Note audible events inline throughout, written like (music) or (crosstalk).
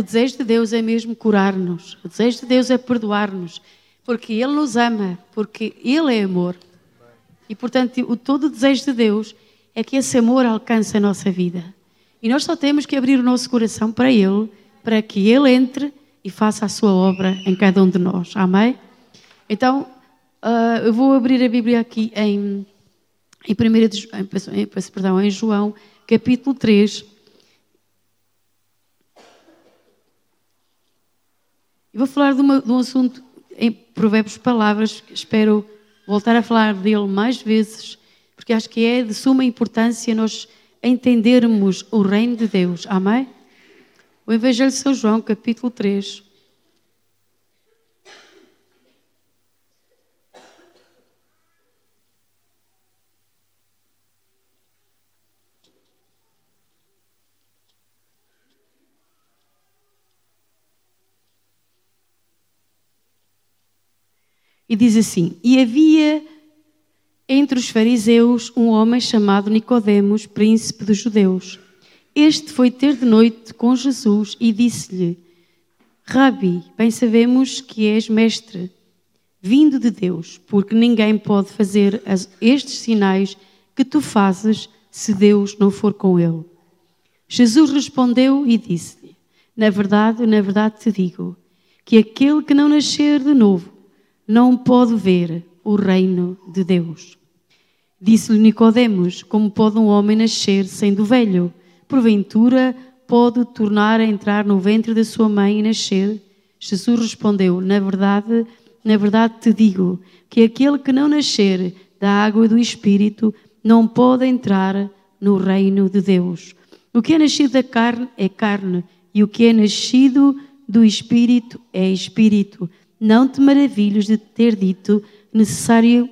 O desejo de Deus é mesmo curar-nos. O desejo de Deus é perdoar-nos. Porque Ele nos ama, porque Ele é amor. E portanto, o todo o desejo de Deus é que esse amor alcance a nossa vida. E nós só temos que abrir o nosso coração para Ele, para que Ele entre e faça a sua obra em cada um de nós. Amém? Então, uh, eu vou abrir a Bíblia aqui em, em, primeira, em, perdão, em João, capítulo 3. E vou falar de, uma, de um assunto em Provérbios Palavras, espero voltar a falar dele mais vezes, porque acho que é de suma importância nós entendermos o reino de Deus. Amém? O Evangelho de São João, capítulo 3. E diz assim: E havia entre os fariseus um homem chamado Nicodemos, príncipe dos judeus. Este foi ter de noite com Jesus e disse-lhe: Rabi, bem sabemos que és mestre, vindo de Deus, porque ninguém pode fazer estes sinais que tu fazes se Deus não for com ele. Jesus respondeu e disse-lhe: Na verdade, na verdade te digo, que aquele que não nascer de novo não pode ver o reino de Deus. Disse-lhe Nicodemos: Como pode um homem nascer sendo velho? Porventura pode tornar a entrar no ventre da sua mãe e nascer? Jesus respondeu: Na verdade, na verdade te digo que aquele que não nascer da água e do espírito não pode entrar no reino de Deus. O que é nascido da carne é carne, e o que é nascido do espírito é espírito. Não te maravilhes de ter dito: necessário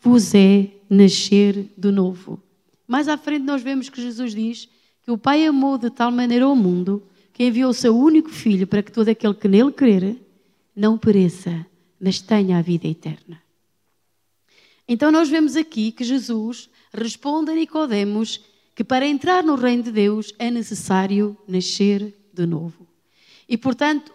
vos é nascer de novo. Mais à frente, nós vemos que Jesus diz que o Pai amou de tal maneira o mundo que enviou o seu único filho para que todo aquele que nele crer não pereça, mas tenha a vida eterna. Então nós vemos aqui que Jesus responde a Nicodemos que para entrar no reino de Deus é necessário nascer de novo. E portanto,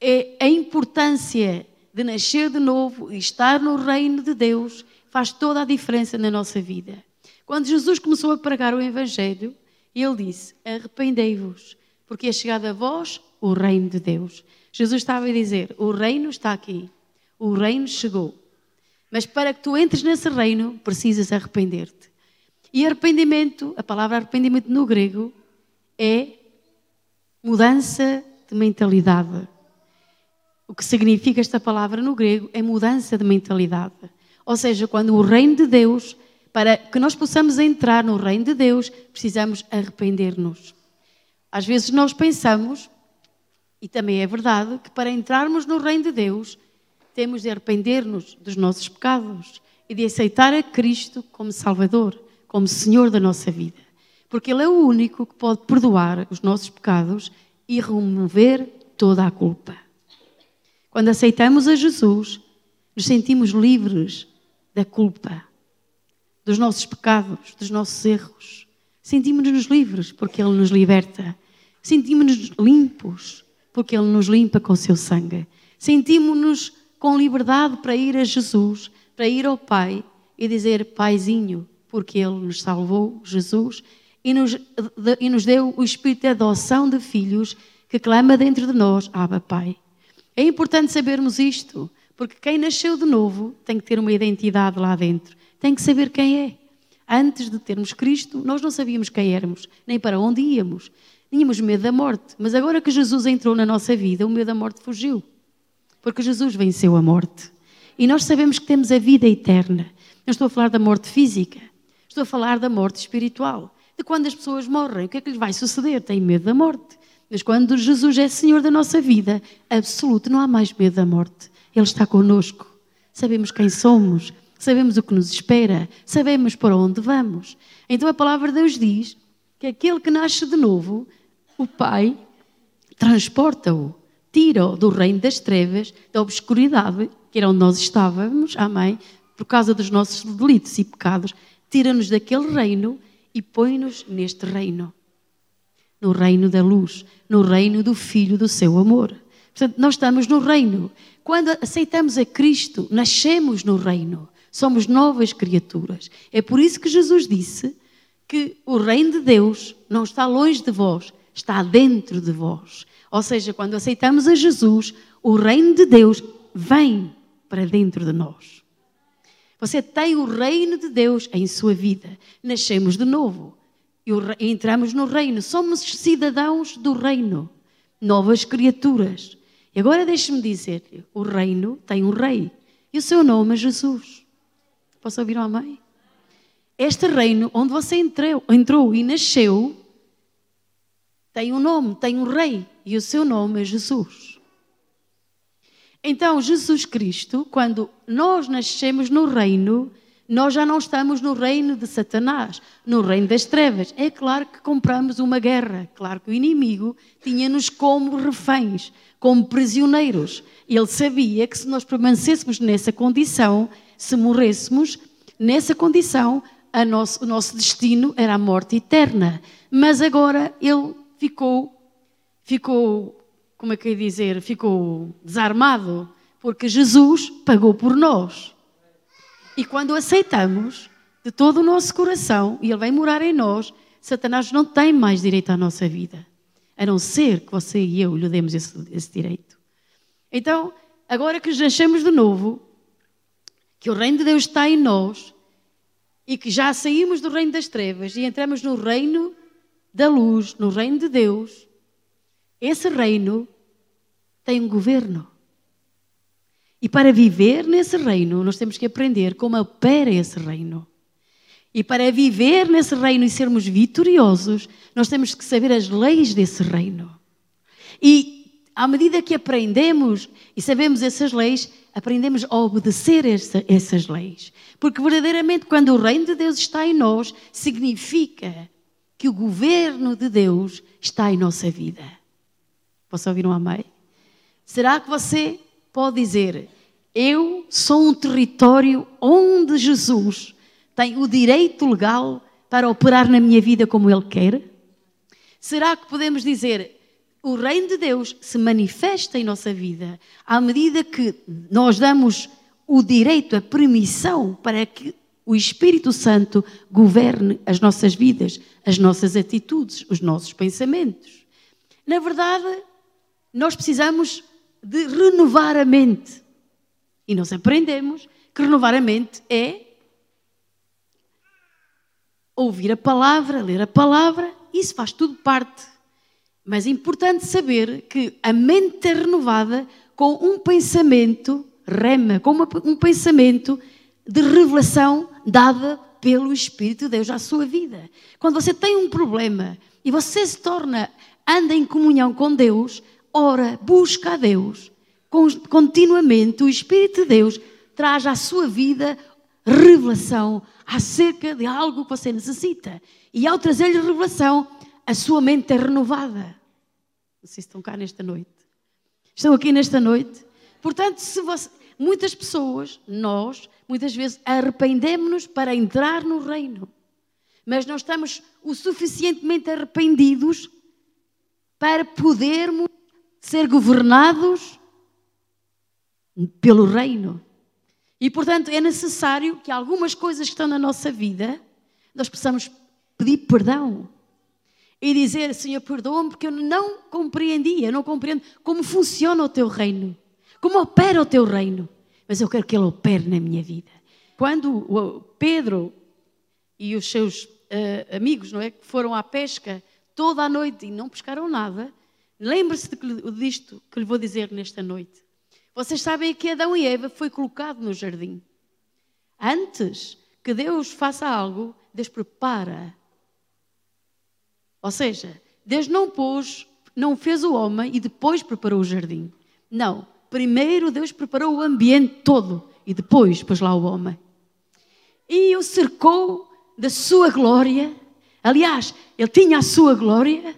é a importância de nascer de novo e estar no reino de Deus faz toda a diferença na nossa vida. Quando Jesus começou a pregar o Evangelho, ele disse: Arrependei-vos, porque é chegado a vós o reino de Deus. Jesus estava a dizer: O reino está aqui, o reino chegou. Mas para que tu entres nesse reino, precisas arrepender-te. E arrependimento, a palavra arrependimento no grego, é mudança de mentalidade. O que significa esta palavra no grego é mudança de mentalidade. Ou seja, quando o reino de Deus, para que nós possamos entrar no reino de Deus, precisamos arrepender-nos. Às vezes nós pensamos, e também é verdade, que para entrarmos no reino de Deus, temos de arrepender-nos dos nossos pecados e de aceitar a Cristo como Salvador, como Senhor da nossa vida. Porque Ele é o único que pode perdoar os nossos pecados e remover toda a culpa. Quando aceitamos a Jesus, nos sentimos livres da culpa, dos nossos pecados, dos nossos erros. Sentimos-nos livres porque Ele nos liberta. Sentimos-nos limpos porque Ele nos limpa com o seu sangue. Sentimos-nos com liberdade para ir a Jesus, para ir ao Pai e dizer Paizinho, porque Ele nos salvou, Jesus, e nos, e nos deu o espírito de adoção de filhos que clama dentro de nós, Abba Pai. É importante sabermos isto, porque quem nasceu de novo tem que ter uma identidade lá dentro, tem que saber quem é. Antes de termos Cristo, nós não sabíamos quem éramos, nem para onde íamos. Tínhamos medo da morte, mas agora que Jesus entrou na nossa vida, o medo da morte fugiu. Porque Jesus venceu a morte. E nós sabemos que temos a vida eterna. Não estou a falar da morte física, estou a falar da morte espiritual. De quando as pessoas morrem, o que é que lhes vai suceder? Têm medo da morte. Mas quando Jesus é Senhor da nossa vida, absoluto, não há mais medo da morte. Ele está conosco. Sabemos quem somos, sabemos o que nos espera, sabemos para onde vamos. Então a palavra de Deus diz que aquele que nasce de novo, o Pai transporta-o, tira-o do reino das trevas, da obscuridade, que era onde nós estávamos, amém, por causa dos nossos delitos e pecados, tira-nos daquele reino e põe-nos neste reino no reino da luz, no reino do Filho do seu amor. Portanto, nós estamos no reino. Quando aceitamos a Cristo, nascemos no reino. Somos novas criaturas. É por isso que Jesus disse que o reino de Deus não está longe de vós, está dentro de vós. Ou seja, quando aceitamos a Jesus, o reino de Deus vem para dentro de nós. Você tem o reino de Deus em sua vida. Nascemos de novo e entramos no reino. Somos cidadãos do reino, novas criaturas. E agora deixe-me dizer-lhe: o reino tem um rei e o seu nome é Jesus. Posso ouvir uma mãe? Este reino onde você entrou, entrou e nasceu tem um nome, tem um rei e o seu nome é Jesus. Então, Jesus Cristo, quando nós nascemos no reino, nós já não estamos no reino de Satanás, no reino das trevas. É claro que compramos uma guerra, claro que o inimigo tinha-nos como reféns, como prisioneiros. Ele sabia que se nós permanecêssemos nessa condição, se morrêssemos nessa condição, nosso, o nosso destino era a morte eterna. Mas agora ele ficou, ficou, como é que eu ia dizer, ficou desarmado, porque Jesus pagou por nós. E quando aceitamos de todo o nosso coração e ele vem morar em nós, Satanás não tem mais direito à nossa vida, a não ser que você e eu lhe demos esse, esse direito. Então, agora que nascemos de novo, que o reino de Deus está em nós e que já saímos do reino das trevas e entramos no reino da luz, no reino de Deus, esse reino tem um governo. E para viver nesse reino, nós temos que aprender como opera esse reino. E para viver nesse reino e sermos vitoriosos, nós temos que saber as leis desse reino. E à medida que aprendemos e sabemos essas leis, aprendemos a obedecer essa, essas leis. Porque verdadeiramente, quando o reino de Deus está em nós, significa que o governo de Deus está em nossa vida. Posso ouvir um amém? Será que você pode dizer: Eu sou um território onde Jesus tem o direito legal para operar na minha vida como Ele quer? Será que podemos dizer: o reino de Deus se manifesta em nossa vida à medida que nós damos o direito, a permissão para que o Espírito Santo governe as nossas vidas, as nossas atitudes, os nossos pensamentos. Na verdade, nós precisamos de renovar a mente. E nós aprendemos que renovar a mente é ouvir a palavra, ler a palavra, isso faz tudo parte mas é importante saber que a mente é renovada com um pensamento rema, com um pensamento de revelação dada pelo Espírito de Deus à sua vida. Quando você tem um problema e você se torna, anda em comunhão com Deus, ora, busca a Deus, continuamente o Espírito de Deus traz à sua vida revelação acerca de algo que você necessita. E ao trazer-lhe revelação, a sua mente é renovada. Não sei se estão cá nesta noite. Estão aqui nesta noite. Portanto, se você, muitas pessoas, nós, muitas vezes arrependemos-nos para entrar no reino. Mas não estamos o suficientemente arrependidos para podermos ser governados pelo reino. E, portanto, é necessário que algumas coisas que estão na nossa vida, nós possamos pedir perdão e dizer: Senhor, perdoa-me porque eu não compreendia, não compreendo como funciona o teu reino, como opera o teu reino, mas eu quero que ele opere na minha vida. Quando Pedro e os seus uh, amigos, não é, foram à pesca toda a noite e não pescaram nada, lembre-se disto que lhe vou dizer nesta noite. Vocês sabem que Adão e Eva foi colocado no jardim. Antes que Deus faça algo, Deus prepara ou seja, Deus não pôs, não fez o homem e depois preparou o jardim. Não. Primeiro Deus preparou o ambiente todo e depois pôs lá o homem. E o cercou da sua glória. Aliás, ele tinha a sua glória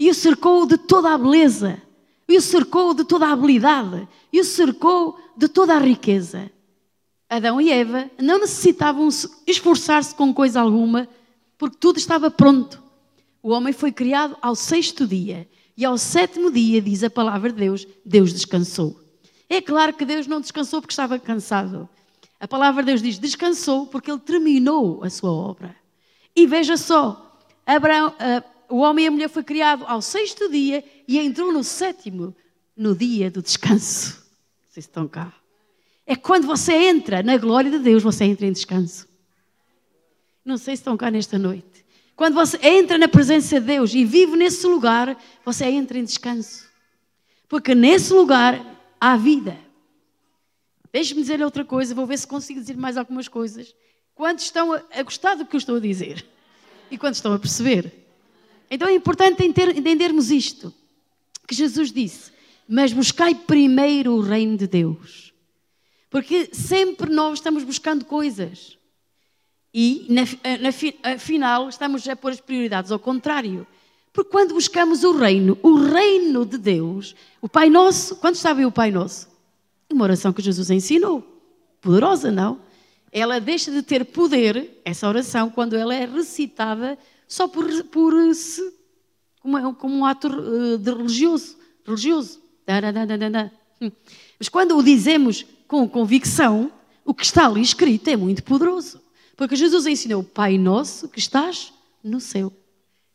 e o cercou de toda a beleza, e o cercou de toda a habilidade, e o cercou de toda a riqueza. Adão e Eva não necessitavam esforçar-se com coisa alguma, porque tudo estava pronto O homem foi criado ao sexto dia. E ao sétimo dia, diz a palavra de Deus, Deus descansou. É claro que Deus não descansou porque estava cansado. A palavra de Deus diz: descansou porque ele terminou a sua obra. E veja só, Abraão, uh, o homem e a mulher foi criado ao sexto dia e entrou no sétimo, no dia do descanso. Vocês estão cá. É quando você entra na glória de Deus, você entra em descanso. Não sei se estão cá nesta noite. Quando você entra na presença de Deus e vive nesse lugar, você entra em descanso. Porque nesse lugar há vida. Deixe-me dizer outra coisa, vou ver se consigo dizer mais algumas coisas. Quantos estão a gostar do que eu estou a dizer? E quantos estão a perceber? Então é importante entendermos isto. Que Jesus disse: Mas buscai primeiro o reino de Deus. Porque sempre nós estamos buscando coisas. E, na, na, afinal, estamos a pôr as prioridades ao contrário. Porque quando buscamos o reino, o reino de Deus, o Pai Nosso, quando sabem o Pai Nosso? Uma oração que Jesus ensinou. Poderosa, não? Ela deixa de ter poder, essa oração, quando ela é recitada só por, por se, como, como um ato eh, de religioso. religioso. Hum. Mas quando o dizemos com convicção, o que está ali escrito é muito poderoso. Porque Jesus ensinou, Pai nosso que estás no céu.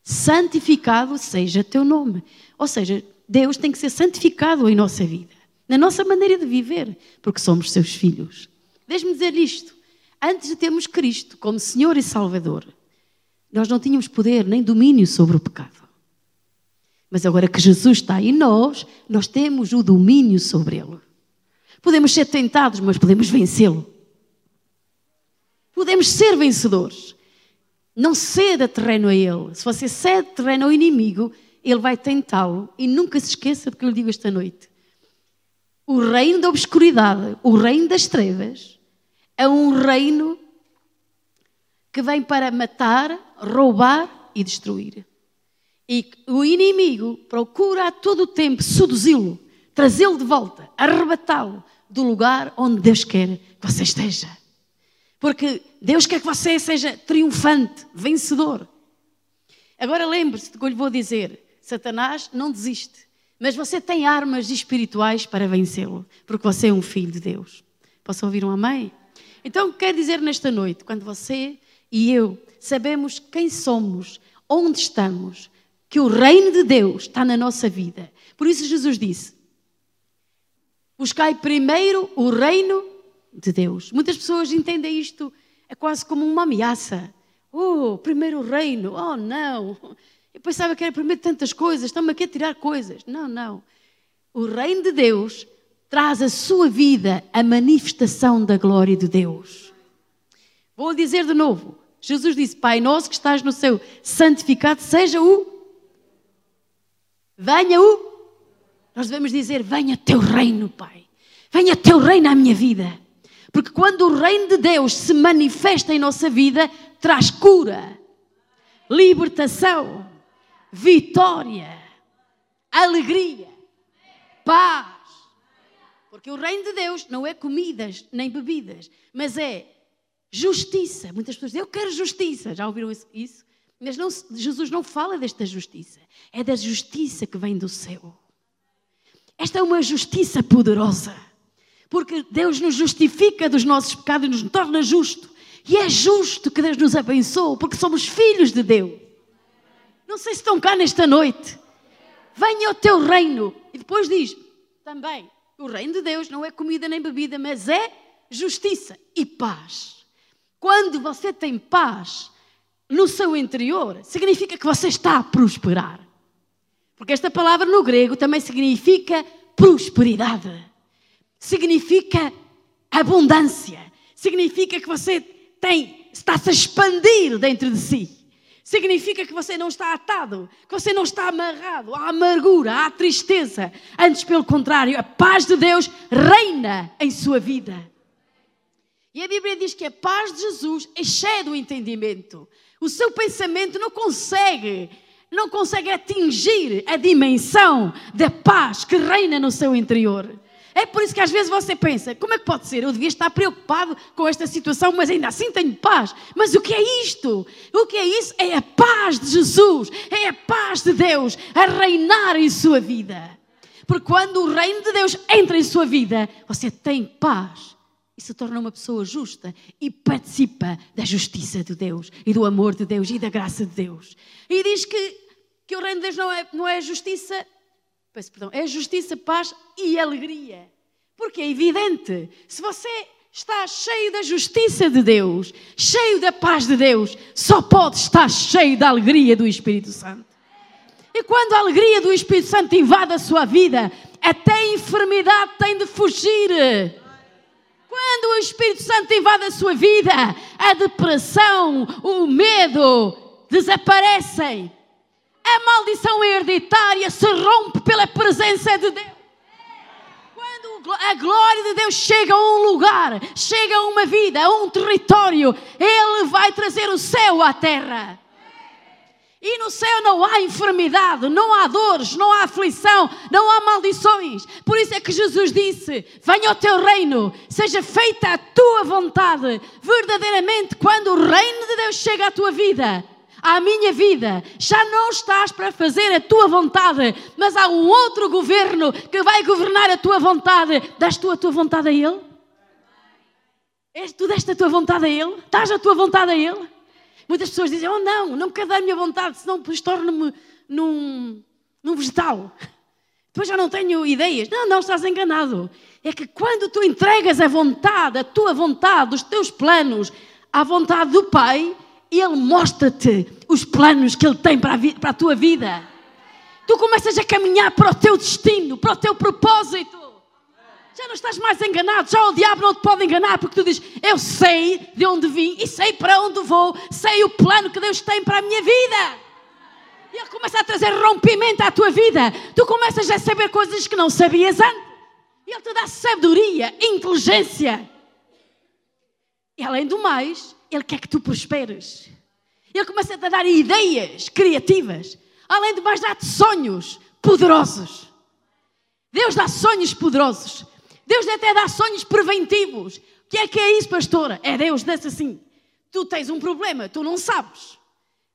Santificado seja teu nome. Ou seja, Deus tem que ser santificado em nossa vida, na nossa maneira de viver, porque somos seus filhos. Deixe-me dizer isto. Antes de termos Cristo como Senhor e Salvador, nós não tínhamos poder nem domínio sobre o pecado. Mas agora que Jesus está em nós, nós temos o domínio sobre ele. Podemos ser tentados, mas podemos vencê-lo. Podemos ser vencedores. Não ceda terreno a ele. Se você cede terreno ao inimigo, ele vai tentá-lo. E nunca se esqueça do que eu lhe digo esta noite. O reino da obscuridade, o reino das trevas, é um reino que vem para matar, roubar e destruir. E o inimigo procura a todo o tempo seduzi-lo, trazê-lo de volta, arrebatá-lo do lugar onde Deus quer que você esteja. Porque Deus quer que você seja triunfante, vencedor. Agora lembre-se do que eu lhe vou dizer: Satanás não desiste, mas você tem armas espirituais para vencê-lo, porque você é um filho de Deus. Posso ouvir um amém? Então, quer dizer nesta noite, quando você e eu sabemos quem somos, onde estamos, que o reino de Deus está na nossa vida. Por isso, Jesus disse: Buscai primeiro o reino de Deus. Muitas pessoas entendem isto é quase como uma ameaça. Oh, primeiro o reino. Oh, não. Eu pensava que era primeiro tantas coisas, estão-me aqui a tirar coisas. Não, não. O reino de Deus traz a sua vida a manifestação da glória de Deus. Vou dizer de novo. Jesus disse: Pai nosso que estás no céu, santificado seja o. Venha o. Nós devemos dizer: Venha teu reino, Pai. Venha teu reino à minha vida. Porque quando o reino de Deus se manifesta em nossa vida, traz cura, libertação, vitória, alegria, paz. Porque o reino de Deus não é comidas nem bebidas, mas é justiça. Muitas pessoas dizem, eu quero justiça. Já ouviram isso? Mas não, Jesus não fala desta justiça. É da justiça que vem do céu. Esta é uma justiça poderosa. Porque Deus nos justifica dos nossos pecados e nos torna justo. E é justo que Deus nos abençoe, porque somos filhos de Deus. Não sei se estão cá nesta noite. Venha o teu reino. E depois diz também: o reino de Deus não é comida nem bebida, mas é justiça e paz. Quando você tem paz no seu interior, significa que você está a prosperar. Porque esta palavra no grego também significa prosperidade significa abundância, significa que você tem, está-se a expandir dentro de si. Significa que você não está atado, que você não está amarrado à amargura, à tristeza. Antes, pelo contrário, a paz de Deus reina em sua vida. E a Bíblia diz que a paz de Jesus excede o entendimento. O seu pensamento não consegue, não consegue atingir a dimensão da paz que reina no seu interior. É por isso que às vezes você pensa: como é que pode ser? Eu devia estar preocupado com esta situação, mas ainda assim tenho paz. Mas o que é isto? O que é isso? É a paz de Jesus, é a paz de Deus a reinar em sua vida. Porque quando o reino de Deus entra em sua vida, você tem paz e se torna uma pessoa justa e participa da justiça de Deus e do amor de Deus e da graça de Deus. E diz que, que o reino de Deus não é, não é justiça, peço perdão, é justiça, paz e alegria. Porque é evidente, se você está cheio da justiça de Deus, cheio da paz de Deus, só pode estar cheio da alegria do Espírito Santo. E quando a alegria do Espírito Santo invade a sua vida, até a enfermidade tem de fugir. Quando o Espírito Santo invade a sua vida, a depressão, o medo desaparecem. A maldição hereditária se rompe pela presença de Deus. Quando a glória de Deus chega a um lugar, chega a uma vida, a um território, Ele vai trazer o céu à terra. E no céu não há enfermidade, não há dores, não há aflição, não há maldições. Por isso é que Jesus disse: Venha o teu reino, seja feita a tua vontade. Verdadeiramente, quando o reino de Deus chega à tua vida, à minha vida, já não estás para fazer a tua vontade, mas há um outro governo que vai governar a tua vontade. Das tu a tua vontade a Ele? Tu deste a tua vontade a Ele? Estás a tua vontade a Ele? Muitas pessoas dizem: Oh, não, não quero dar a minha vontade, senão depois torno-me num, num vegetal. (laughs) Depois já não tenho ideias. Não, não, estás enganado. É que quando tu entregas a vontade, a tua vontade, os teus planos, à vontade do Pai, Ele mostra-te os planos que Ele tem para a, para a tua vida. Tu começas a caminhar para o teu destino, para o teu propósito. Já não estás mais enganado, já o diabo não te pode enganar, porque tu dizes: Eu sei de onde vim e sei para onde vou, sei o plano que Deus tem para a minha vida. E Ele começa a trazer rompimento à tua vida. Tu começas a saber coisas que não sabias antes. E Ele te dá sabedoria, inteligência. E além do mais, Ele quer que tu prosperes. Ele começa a te dar ideias criativas. Além do mais, dá-te sonhos poderosos. Deus dá sonhos poderosos. Deus até dá sonhos preventivos. O que é que é isso, pastora? É Deus, disse assim: tu tens um problema, tu não sabes.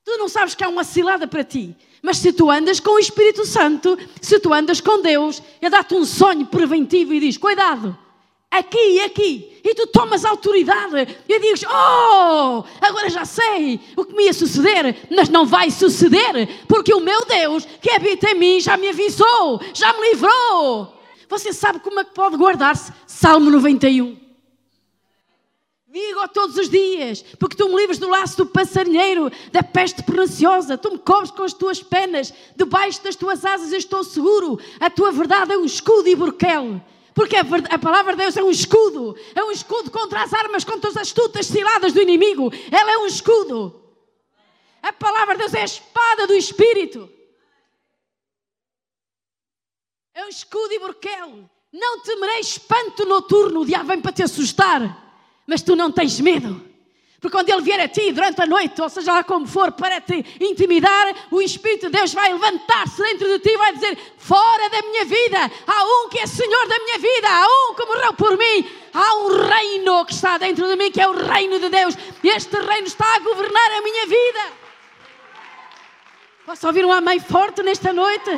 Tu não sabes que há uma cilada para ti. Mas se tu andas com o Espírito Santo, se tu andas com Deus, Ele dá-te um sonho preventivo e diz: Cuidado, aqui e aqui. E tu tomas autoridade e dizes: Oh, agora já sei o que me ia suceder, mas não vai suceder, porque o meu Deus que habita em mim já me avisou, já me livrou. Você sabe como é que pode guardar-se? Salmo 91. Digo todos os dias, porque tu me livras do laço do passarinheiro, da peste perniciosa, tu me cobres com as tuas penas, debaixo das tuas asas eu estou seguro. A tua verdade é um escudo e burquel. Porque a, a, palavra de Deus é um escudo, é um escudo contra as armas, contra as astutas ciladas do inimigo. Ela é um escudo. A palavra de Deus é a espada do Espírito. É um escudo e burquel. Não temerei espanto noturno, o diabo vem para te assustar. Mas tu não tens medo. Porque quando ele vier a ti durante a noite, ou seja lá como for, para te intimidar, o Espírito de Deus vai levantar-se dentro de ti e vai dizer: Fora da minha vida, há um que é Senhor da minha vida, há um que morreu por mim, há um reino que está dentro de mim, que é o reino de Deus, este reino está a governar a minha vida. Posso ouvir um amém forte nesta noite?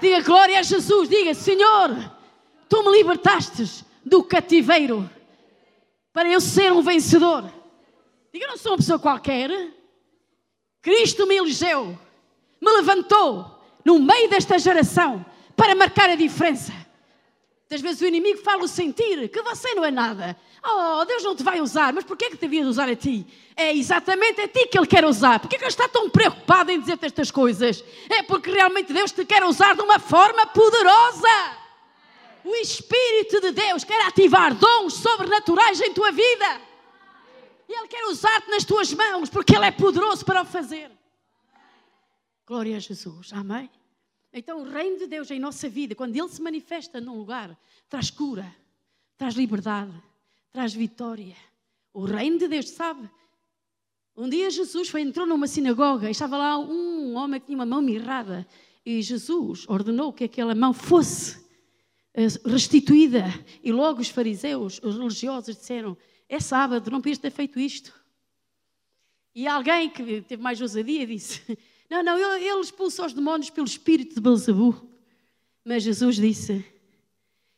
Diga glória a Jesus. Diga, Senhor, tu me libertastes do cativeiro para eu ser um vencedor. Diga, não sou uma pessoa qualquer. Cristo me elegeu, me levantou no meio desta geração para marcar a diferença. Às vezes o inimigo fala o sentir que você não é nada. Oh, Deus não te vai usar, mas porquê é que devia usar a ti? É exatamente a ti que Ele quer usar. Porquê é que Ele está tão preocupado em dizer-te estas coisas? É porque realmente Deus te quer usar de uma forma poderosa. O Espírito de Deus quer ativar dons sobrenaturais em tua vida. E Ele quer usar-te nas tuas mãos, porque Ele é poderoso para o fazer. Glória a Jesus. Amém? Então, o reino de Deus em nossa vida, quando Ele se manifesta num lugar, traz cura, traz liberdade, traz vitória. O reino de Deus, sabe? Um dia Jesus foi, entrou numa sinagoga e estava lá um homem que tinha uma mão mirrada e Jesus ordenou que aquela mão fosse eh, restituída. E logo os fariseus, os religiosos, disseram: É sábado, não podias ter feito isto. E alguém que teve mais ousadia disse: Não, não, ele expulsa os demónios pelo espírito de Belzebu. Mas Jesus disse: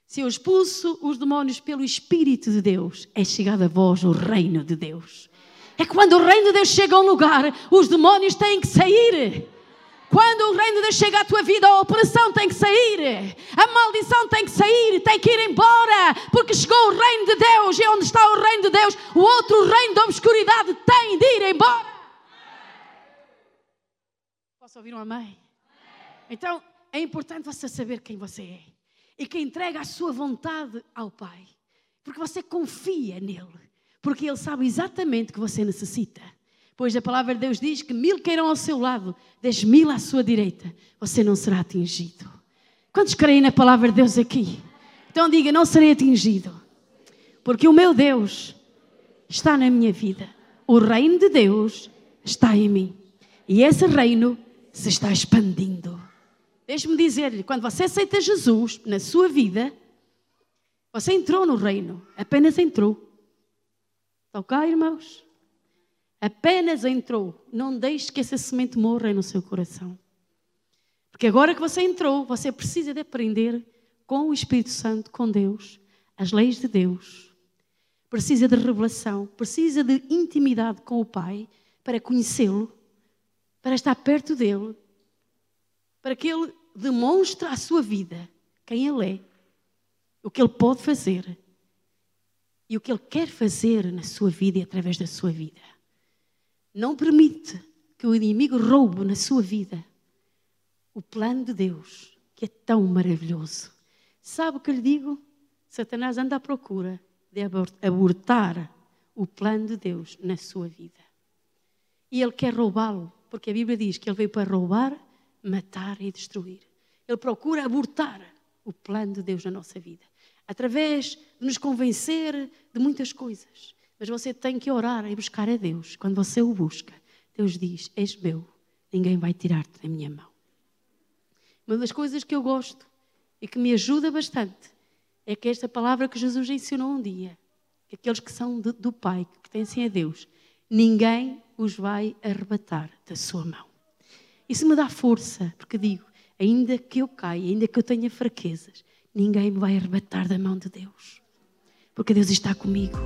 Se eu expulso os demónios pelo espírito de Deus, é chegado a vós o reino de Deus. É quando o reino de Deus chega a um lugar, os demónios têm que sair. Quando o reino de Deus chega à tua vida, a operação tem que sair, a maldição tem que sair, tem que ir embora, porque chegou o reino de Deus, e onde está o reino de Deus, o outro reino da obscuridade tem de ir embora. Posso ouvir um amém? Então, é importante você saber quem você é e que entrega a sua vontade ao Pai, porque você confia nele, porque ele sabe exatamente o que você necessita. Pois a palavra de Deus diz que mil queiram ao seu lado, dez mil à sua direita, você não será atingido. Quantos creem na palavra de Deus aqui? Então diga: não serei atingido, porque o meu Deus está na minha vida. O reino de Deus está em mim. E esse reino se está expandindo. Deixe-me dizer-lhe: quando você aceita Jesus na sua vida, você entrou no reino, apenas entrou. Está ok, irmãos? apenas entrou, não deixe que essa semente morra no seu coração. Porque agora que você entrou, você precisa de aprender com o Espírito Santo, com Deus, as leis de Deus. Precisa de revelação, precisa de intimidade com o Pai para conhecê-lo, para estar perto dele, para que ele demonstre à sua vida quem ele é, o que ele pode fazer e o que ele quer fazer na sua vida e através da sua vida. Não permite que o inimigo roube na sua vida o plano de Deus, que é tão maravilhoso. Sabe o que lhe digo? Satanás anda à procura de abortar o plano de Deus na sua vida. E ele quer roubá-lo, porque a Bíblia diz que ele veio para roubar, matar e destruir. Ele procura abortar o plano de Deus na nossa vida, através de nos convencer de muitas coisas. Mas você tem que orar e buscar a Deus. Quando você o busca, Deus diz: És meu, ninguém vai tirar-te da minha mão. Uma das coisas que eu gosto e que me ajuda bastante é que esta palavra que Jesus ensinou um dia, que aqueles que são do Pai, que pertencem a Deus, ninguém os vai arrebatar da sua mão. Isso me dá força, porque digo, ainda que eu caia, ainda que eu tenha fraquezas, ninguém me vai arrebatar da mão de Deus. Porque Deus está comigo.